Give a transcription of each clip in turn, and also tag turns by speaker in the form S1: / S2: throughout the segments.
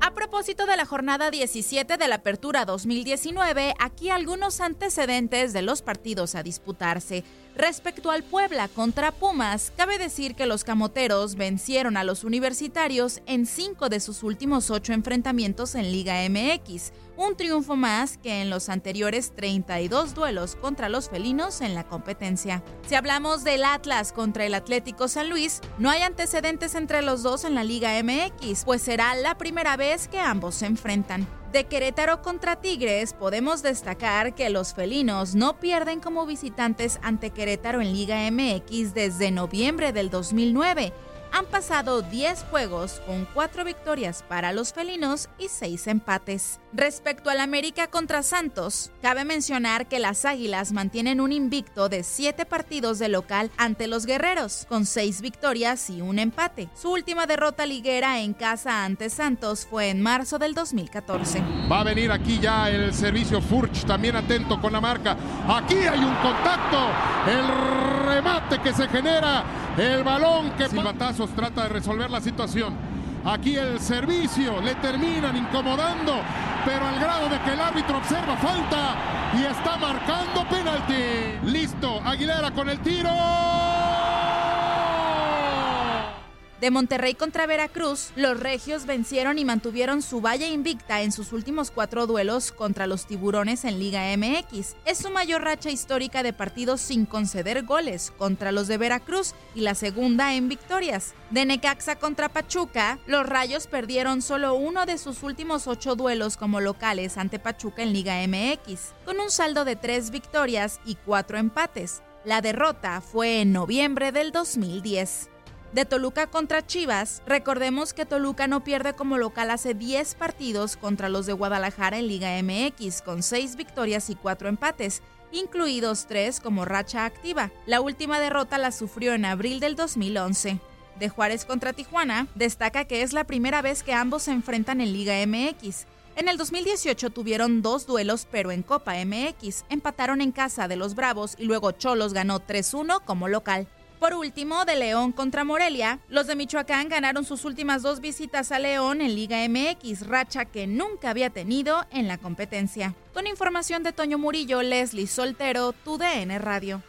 S1: A propósito de la jornada 17 de la Apertura 2019, aquí algunos antecedentes de los partidos a disputarse. Respecto al Puebla contra Pumas, cabe decir que los camoteros vencieron a los universitarios en cinco de sus últimos ocho enfrentamientos en Liga MX, un triunfo más que en los anteriores 32 duelos contra los felinos en la competencia. Si hablamos del Atlas contra el Atlético San Luis, no hay antecedentes entre los dos en la Liga MX, pues será la primera vez que ambos se enfrentan. De Querétaro contra Tigres podemos destacar que los felinos no pierden como visitantes ante Querétaro en Liga MX desde noviembre del 2009 han pasado 10 juegos con 4 victorias para los felinos y 6 empates. Respecto al América contra Santos, cabe mencionar que las Águilas mantienen un invicto de 7 partidos de local ante los Guerreros, con 6 victorias y un empate. Su última derrota liguera en casa ante Santos fue en marzo del 2014.
S2: Va a venir aquí ya el servicio Furch, también atento con la marca. Aquí hay un contacto, el remate que se genera, el balón que Silbatazos trata de resolver la situación. Aquí el servicio le terminan incomodando, pero al grado de que el árbitro observa falta y está marcando penalti. Listo, Aguilera con el tiro.
S1: De Monterrey contra Veracruz, los regios vencieron y mantuvieron su valla invicta en sus últimos cuatro duelos contra los tiburones en Liga MX. Es su mayor racha histórica de partidos sin conceder goles contra los de Veracruz y la segunda en victorias. De Necaxa contra Pachuca, los rayos perdieron solo uno de sus últimos ocho duelos como locales ante Pachuca en Liga MX, con un saldo de tres victorias y cuatro empates. La derrota fue en noviembre del 2010. De Toluca contra Chivas, recordemos que Toluca no pierde como local hace 10 partidos contra los de Guadalajara en Liga MX, con 6 victorias y 4 empates, incluidos 3 como racha activa. La última derrota la sufrió en abril del 2011. De Juárez contra Tijuana, destaca que es la primera vez que ambos se enfrentan en Liga MX. En el 2018 tuvieron dos duelos, pero en Copa MX empataron en casa de los Bravos y luego Cholos ganó 3-1 como local. Por último, de León contra Morelia, los de Michoacán ganaron sus últimas dos visitas a León en Liga MX, racha que nunca había tenido en la competencia. Con información de Toño Murillo, Leslie Soltero, tu DN Radio.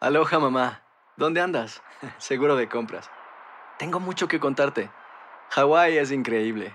S3: Aloha mamá, ¿dónde andas? Seguro de compras. Tengo mucho que contarte. Hawái es increíble.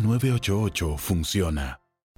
S4: 988 funciona.